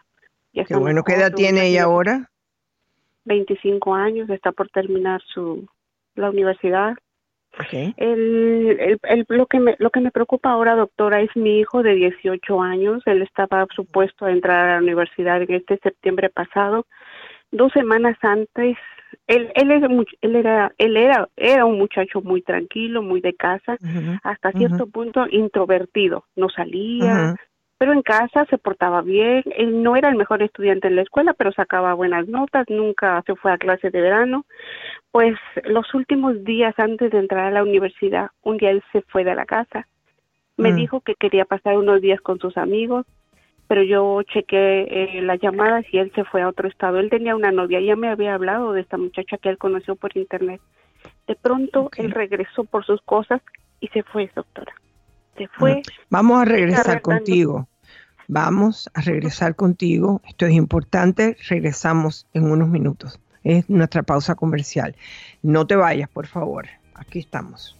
Ya Qué bueno, ¿qué edad tiene ella ahora?
25 años, está por terminar su la universidad. El, el, lo, que me, lo que me preocupa ahora, doctora, es mi hijo de 18 años. Él estaba supuesto a entrar a la universidad en este septiembre pasado. Dos semanas antes él él era él era él era era un muchacho muy tranquilo muy de casa hasta cierto punto introvertido no salía pero en casa se portaba bien él no era el mejor estudiante en la escuela pero sacaba buenas notas nunca se fue a clase de verano. Pues los últimos días antes de entrar a la universidad un día él se fue de la casa. Me mm. dijo que quería pasar unos días con sus amigos pero yo chequé eh, las llamadas y él se fue a otro estado. Él tenía una novia, ya me había hablado de esta muchacha que él conoció por internet. De pronto él regresó por sus cosas y se fue, doctora. Se fue.
Vamos a regresar contigo. Vamos a regresar contigo. Esto es importante. Regresamos en unos minutos. Es nuestra pausa comercial. No te vayas, por favor. Aquí estamos.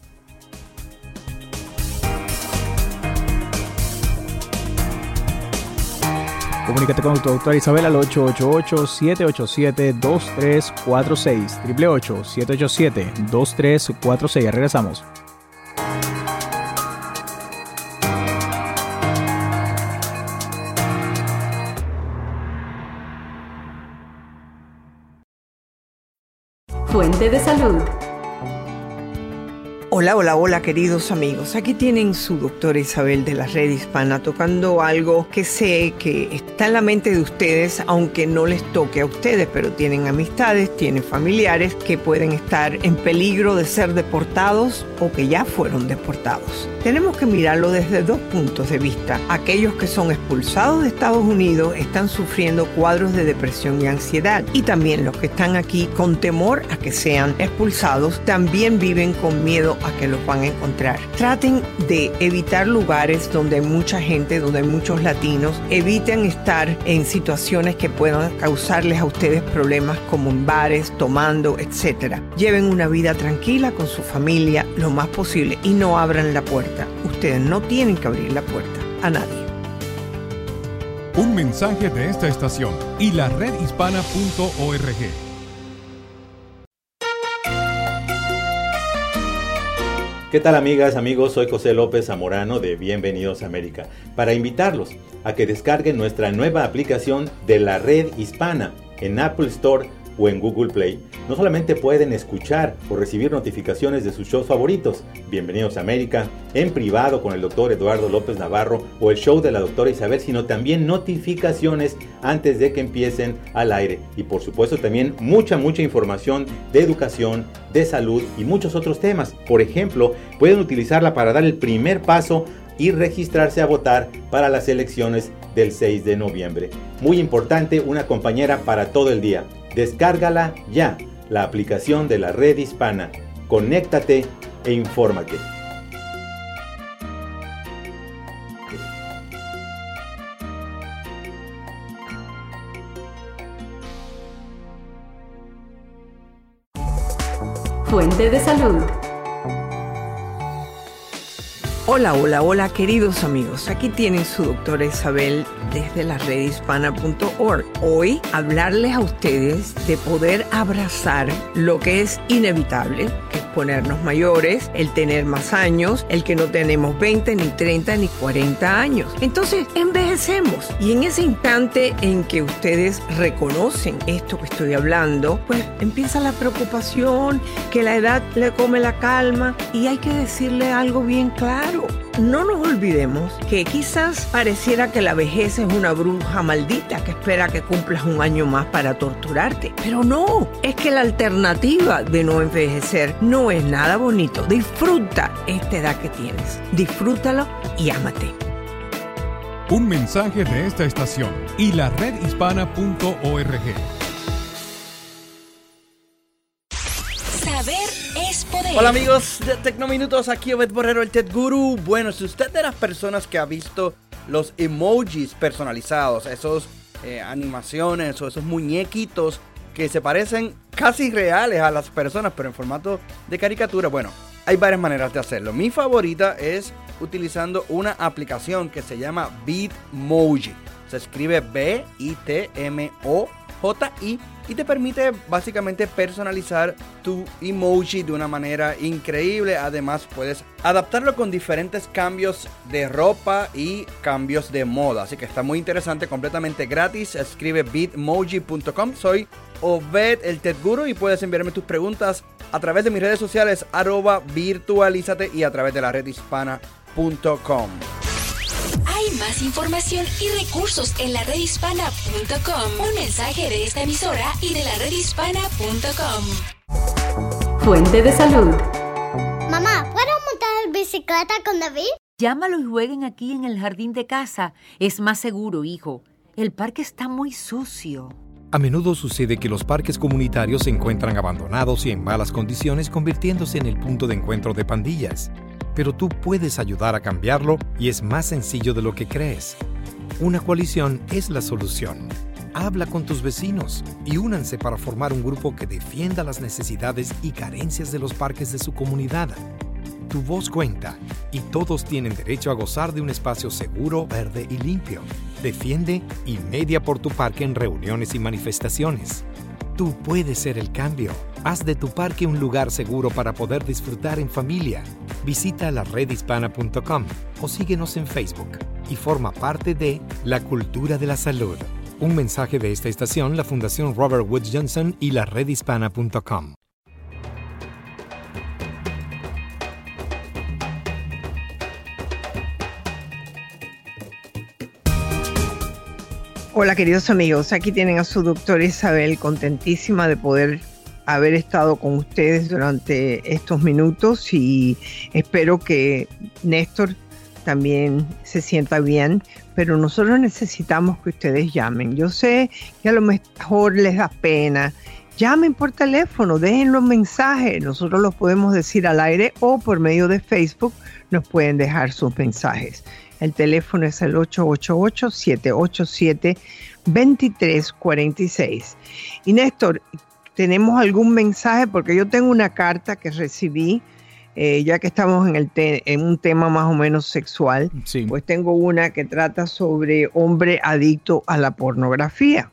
Comunícate con tu doctora Isabel al 888-787-2346. 888-787-2346. Regresamos.
Fuente de salud
Hola, hola, hola queridos amigos. Aquí tienen su doctora Isabel de la Red Hispana tocando algo que sé que está en la mente de ustedes, aunque no les toque a ustedes, pero tienen amistades, tienen familiares que pueden estar en peligro de ser deportados o que ya fueron deportados. Tenemos que mirarlo desde dos puntos de vista. Aquellos que son expulsados de Estados Unidos están sufriendo cuadros de depresión y ansiedad y también los que están aquí con temor a que sean expulsados también viven con miedo a que los van a encontrar. Traten de evitar lugares donde hay mucha gente, donde hay muchos latinos. Eviten estar en situaciones que puedan causarles a ustedes problemas como en bares, tomando, etc. Lleven una vida tranquila con su familia lo más posible y no abran la puerta. Ustedes no tienen que abrir la puerta a nadie.
Un mensaje de esta estación y la redhispana.org.
¿Qué tal amigas, amigos? Soy José López Zamorano de Bienvenidos a América para invitarlos a que descarguen nuestra nueva aplicación de la red hispana en Apple Store o en Google Play, no solamente pueden escuchar o recibir notificaciones de sus shows favoritos, Bienvenidos a América, en privado con el doctor Eduardo López Navarro o el show de la doctora Isabel, sino también notificaciones antes de que empiecen al aire. Y por supuesto también mucha, mucha información de educación, de salud y muchos otros temas. Por ejemplo, pueden utilizarla para dar el primer paso y registrarse a votar para las elecciones del 6 de noviembre. Muy importante, una compañera para todo el día. Descárgala ya, la aplicación de la red hispana. Conéctate e infórmate.
Fuente de salud.
Hola, hola, hola queridos amigos. Aquí tienen su doctora Isabel desde la redhispana.org. Hoy hablarles a ustedes de poder abrazar lo que es inevitable, que es ponernos mayores, el tener más años, el que no tenemos 20, ni 30, ni 40 años. Entonces envejecemos y en ese instante en que ustedes reconocen esto que estoy hablando, pues empieza la preocupación, que la edad le come la calma y hay que decirle algo bien claro no nos olvidemos que quizás pareciera que la vejez es una bruja maldita que espera que cumplas un año más para torturarte. Pero no, es que la alternativa de no envejecer no es nada bonito. Disfruta esta edad que tienes. Disfrútalo y ámate.
Un mensaje de esta estación y la redhispana.org.
Hola amigos de Tecnominutos, aquí Obed Borrero, el Ted Guru. Bueno, si usted de las personas que ha visto los emojis personalizados, esos eh, animaciones o esos muñequitos que se parecen casi reales a las personas, pero en formato de caricatura, bueno, hay varias maneras de hacerlo. Mi favorita es utilizando una aplicación que se llama Bitmoji. Se escribe B-I-T-M-O-J-I y te permite básicamente personalizar tu emoji de una manera increíble. Además puedes adaptarlo con diferentes cambios de ropa y cambios de moda. Así que está muy interesante, completamente gratis. Escribe bitmoji.com. Soy Obed el Ted Guru y puedes enviarme tus preguntas a través de mis redes sociales arroba virtualízate y a través de la red hispana.com.
Hay más información y recursos en la redhispana.com. Un mensaje de esta emisora y de la redhispana.com.
Fuente de salud.
Mamá, ¿puedo montar bicicleta con David?
Llámalo y jueguen aquí en el jardín de casa. Es más seguro, hijo. El parque está muy sucio.
A menudo sucede que los parques comunitarios se encuentran abandonados y en malas condiciones, convirtiéndose en el punto de encuentro de pandillas pero tú puedes ayudar a cambiarlo y es más sencillo de lo que crees. Una coalición es la solución. Habla con tus vecinos y únanse para formar un grupo que defienda las necesidades y carencias de los parques de su comunidad. Tu voz cuenta y todos tienen derecho a gozar de un espacio seguro, verde y limpio. Defiende y media por tu parque en reuniones y manifestaciones. Tú puedes ser el cambio. Haz de tu parque un lugar seguro para poder disfrutar en familia visita la redhispana.com o síguenos en Facebook y forma parte de La Cultura de la Salud. Un mensaje de esta estación, la Fundación Robert Wood Johnson y la redhispana.com.
Hola queridos amigos, aquí tienen a su doctora Isabel contentísima de poder haber estado con ustedes durante estos minutos y espero que Néstor también se sienta bien, pero nosotros necesitamos que ustedes llamen. Yo sé que a lo mejor les da pena. Llamen por teléfono, dejen los mensajes, nosotros los podemos decir al aire o por medio de Facebook nos pueden dejar sus mensajes. El teléfono es el 888-787-2346. Y Néstor, ¿tenemos algún mensaje? Porque yo tengo una carta que recibí eh, ya que estamos en, el en un tema más o menos sexual, pues tengo una que trata sobre hombre adicto a la pornografía,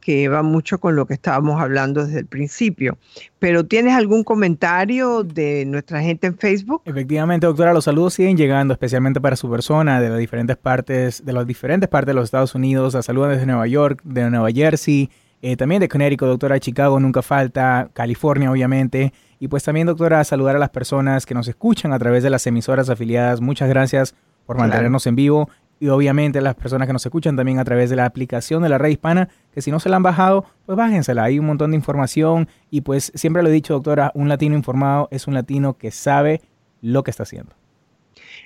que va mucho con lo que estábamos hablando desde el principio. Pero ¿tienes algún comentario de nuestra gente en Facebook?
Efectivamente, doctora, los saludos siguen llegando, especialmente para su persona, de las diferentes partes, de las diferentes partes de los Estados Unidos. La saludan desde Nueva York, de Nueva Jersey, eh, también de Connecticut, doctora, Chicago nunca falta, California, obviamente. Y pues también, doctora, saludar a las personas que nos escuchan a través de las emisoras afiliadas. Muchas gracias por mantenernos en vivo. Y obviamente a las personas que nos escuchan también a través de la aplicación de la red hispana, que si no se la han bajado, pues bájensela. Hay un montón de información. Y pues siempre lo he dicho, doctora, un latino informado es un latino que sabe lo que está haciendo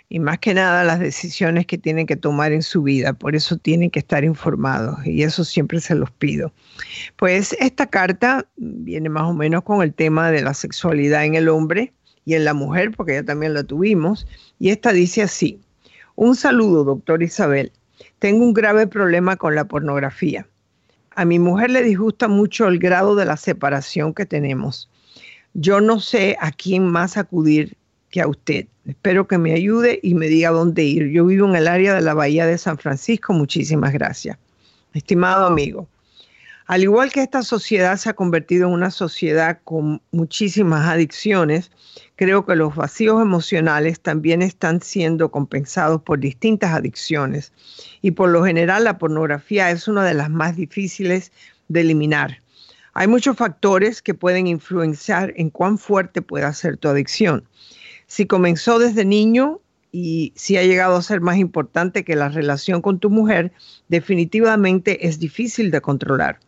y más que nada las decisiones que tienen que tomar en su vida. Por eso tienen que estar informados y eso siempre se los pido. Pues esta carta viene más o menos con el tema de la sexualidad en el hombre y en la mujer, porque ya también la tuvimos. Y esta dice así, un saludo, doctor Isabel. Tengo un grave problema con la pornografía. A mi mujer le disgusta mucho el grado de la separación que tenemos. Yo no sé a quién más acudir a usted. Espero que me ayude y me diga dónde ir. Yo vivo en el área de la Bahía de San Francisco. Muchísimas gracias. Estimado amigo, al igual que esta sociedad se ha convertido en una sociedad con muchísimas adicciones, creo que los vacíos emocionales también están siendo compensados por distintas adicciones y por lo general la pornografía es una de las más difíciles de eliminar. Hay muchos factores que pueden influenciar en cuán fuerte pueda ser tu adicción si comenzó desde niño y si ha llegado a ser más importante que la relación con tu mujer, definitivamente es difícil de controlar.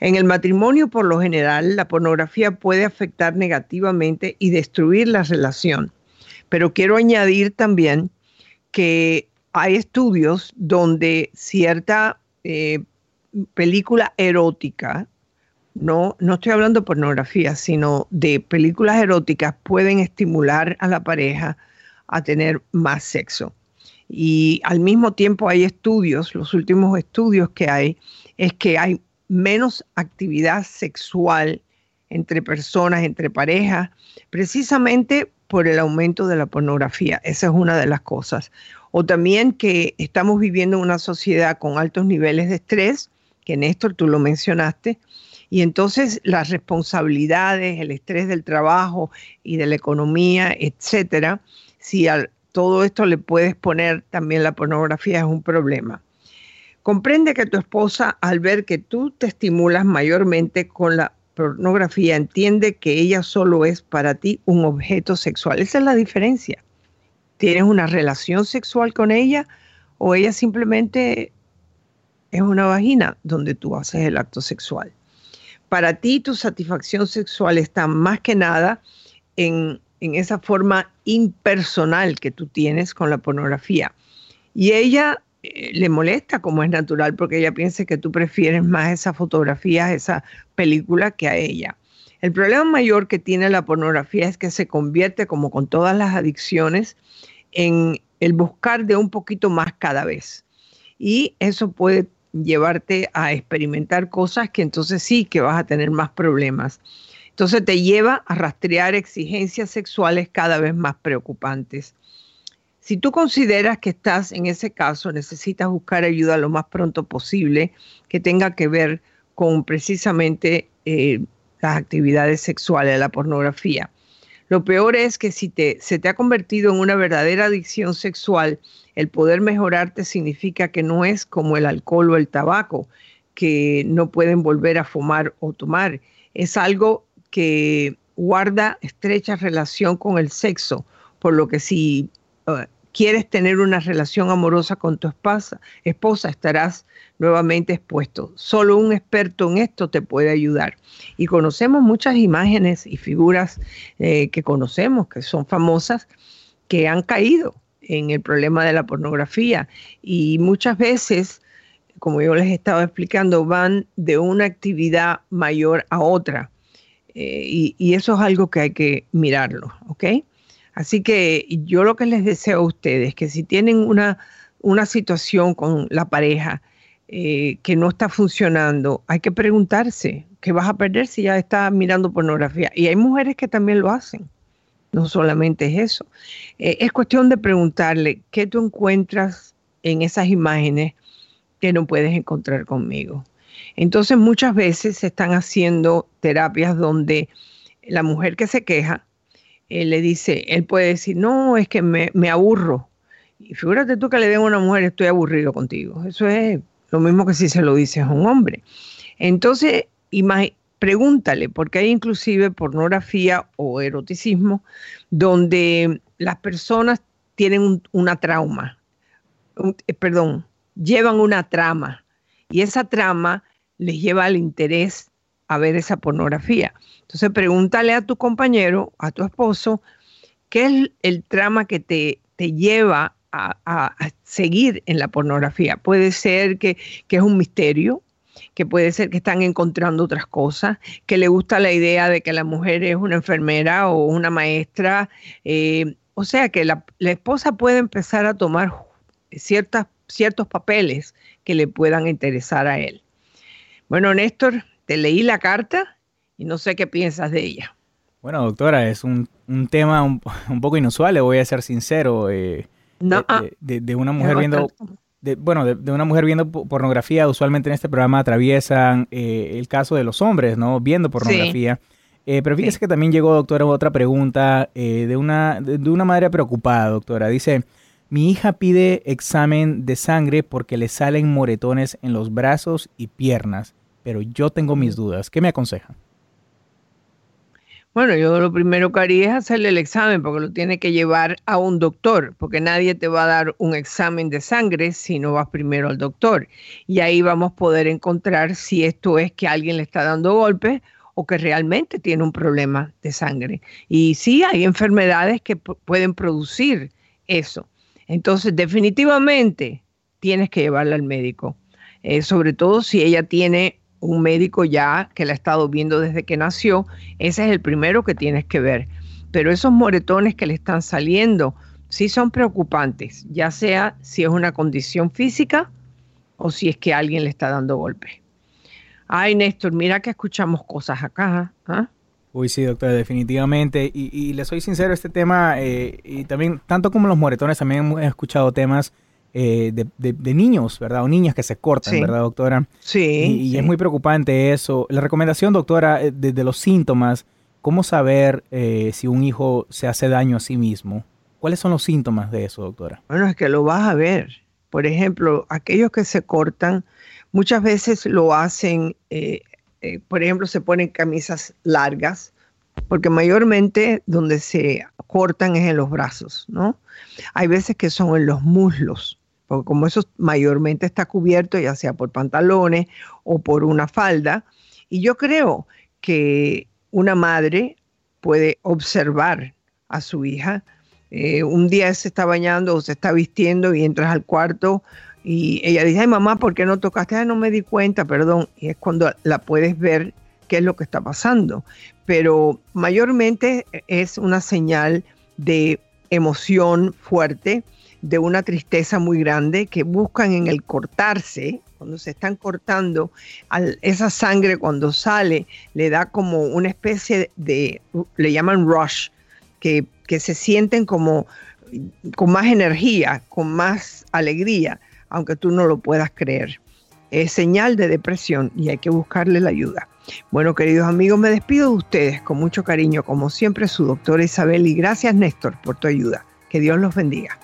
En el matrimonio, por lo general, la pornografía puede afectar negativamente y destruir la relación. Pero quiero añadir también que hay estudios donde cierta eh, película erótica no, no estoy hablando de pornografía, sino de películas eróticas, pueden estimular a la pareja a tener más sexo. Y al mismo tiempo hay estudios, los últimos estudios que hay, es que hay menos actividad sexual entre personas, entre parejas, precisamente por el aumento de la pornografía. Esa es una de las cosas. O también que estamos viviendo en una sociedad con altos niveles de estrés, que Néstor, tú lo mencionaste, y entonces las responsabilidades, el estrés del trabajo y de la economía, etcétera, si a todo esto le puedes poner también la pornografía es un problema. Comprende que tu esposa, al ver que tú te estimulas mayormente con la pornografía, entiende que ella solo es para ti un objeto sexual. Esa es la diferencia. ¿Tienes una relación sexual con ella o ella simplemente es una vagina donde tú haces el acto sexual? Para ti tu satisfacción sexual está más que nada en, esa forma impersonal que tú tienes con la pornografía. Y ella eh, le molesta como es natural porque ella piensa que tú prefieres más esas fotografías, esa película que a ella. El problema mayor que tiene la pornografía es que se convierte, como con todas las adicciones, en el buscar de un poquito más cada vez. Y eso puede llevarte a experimentar cosas que entonces sí que vas a tener más problemas. Entonces te lleva a rastrear exigencias sexuales cada vez más preocupantes. Si tú consideras que estás en ese caso, necesitas buscar ayuda lo más pronto posible que tenga que ver con precisamente eh, las actividades sexuales, la pornografía. Lo peor es que si te, se te ha convertido en una verdadera adicción sexual, el poder mejorarte significa que no es como el alcohol o el tabaco, que no pueden volver a fumar o tomar. Es algo que guarda estrecha relación con el sexo, por lo que si uh, quieres tener una relación amorosa con tu esposa, esposa estarás nuevamente expuesto. Solo un experto en esto te puede ayudar. Y conocemos muchas imágenes y figuras eh, que conocemos, que son famosas, que han caído en el problema de la pornografía. Y muchas veces, como yo les estaba explicando, van de una actividad mayor a otra. Eh, y, y, eso es algo que hay que mirarlo, ¿ok? Así que yo lo que les deseo a ustedes, que si tienen una, una situación con la pareja, eh, que no está funcionando, hay que preguntarse qué vas a perder si ya estás mirando pornografía. Y hay mujeres que también lo hacen, no solamente es eso. Eh, es cuestión de preguntarle qué tú encuentras en esas imágenes que no puedes encontrar conmigo. Entonces muchas veces se están haciendo terapias donde la mujer que se queja eh, le dice, él puede decir, no, es que me, me aburro. Y figúrate tú que le den a una mujer, estoy aburrido contigo. Eso es lo mismo que si se lo dices a un hombre. Entonces, pregúntale, porque hay inclusive pornografía o eroticismo donde las personas tienen una trauma, eh, perdón, llevan una trama y esa trama les lleva al interés a ver esa pornografía. Entonces pregúntale a tu compañero, a tu esposo, qué es el trama que te, te lleva a, seguir en la pornografía. Puede ser que, es un misterio, que puede ser que están encontrando otras cosas, que le gusta la idea de que la mujer es una enfermera o una maestra. Eh, o sea que la, esposa puede empezar a tomar ciertas, ciertos papeles que le puedan interesar a él. Bueno, Néstor, te leí la carta y no sé qué piensas de ella.
Bueno, doctora, es un, tema un, poco inusual, le voy a ser sincero. Eh, no, ah. de, una mujer viendo, bueno, de, una mujer viendo pornografía, usualmente en este programa atraviesan eh, el caso de los hombres, ¿no? Viendo pornografía. Eh, pero fíjese que también llegó, doctora, otra pregunta eh, de, una, de, una madre preocupada, doctora. Dice, mi hija pide examen de sangre porque le salen moretones en los brazos y piernas, pero yo tengo mis dudas. ¿Qué me aconseja?
Bueno, yo lo primero que haría es hacerle el examen porque lo tiene que llevar a un doctor, porque nadie te va a dar un examen de sangre si no vas primero al doctor. Y ahí vamos a poder encontrar si esto es que alguien le está dando golpes o que realmente tiene un problema de sangre. Y sí, hay enfermedades que pueden producir eso. Entonces, definitivamente tienes que llevarla al médico, eh, sobre todo si ella tiene un médico ya que la ha estado viendo desde que nació, ese es el primero que tienes que ver. Pero esos moretones que le están saliendo sí son preocupantes, ya sea si es una condición física o si es que alguien le está dando golpe. Ay, Néstor, mira que escuchamos cosas acá. ¿ah?
Uy, sí, doctora, definitivamente. Y, le soy sincero, este tema, eh, y también, tanto como los moretones, también he escuchado temas eh, de, niños, ¿verdad? O niñas que se cortan, ¿verdad, doctora?
Sí.
Y, es muy preocupante eso. La recomendación, doctora, eh, de, los síntomas, ¿cómo saber eh, si un hijo se hace daño a sí mismo? ¿Cuáles son los síntomas de eso, doctora?
Bueno, es que lo vas a ver. Por ejemplo, aquellos que se cortan, muchas veces lo hacen, por ejemplo, se ponen camisas largas, porque mayormente donde se cortan es en los brazos, ¿no? Hay veces que son en los muslos porque como eso mayormente está cubierto, ya sea por pantalones o por una falda, y yo creo que una madre puede observar a su hija. Eh, un día se está bañando o se está vistiendo y entras al cuarto y ella dice, ay mamá, ¿por qué no tocaste? no me di cuenta, perdón. Y es cuando la puedes ver qué es lo que está pasando. Pero mayormente es una señal de emoción fuerte, de una tristeza muy grande que buscan en el cortarse, cuando se están cortando, esa sangre cuando sale le da como una especie de, le llaman rush, que, que se sienten como con más energía, con más alegría, aunque tú no lo puedas creer. Es señal de depresión y hay que buscarle la ayuda. Bueno, queridos amigos, me despido de ustedes con mucho cariño, como siempre, su doctora Isabel, y gracias Néstor por tu ayuda. Que Dios los bendiga.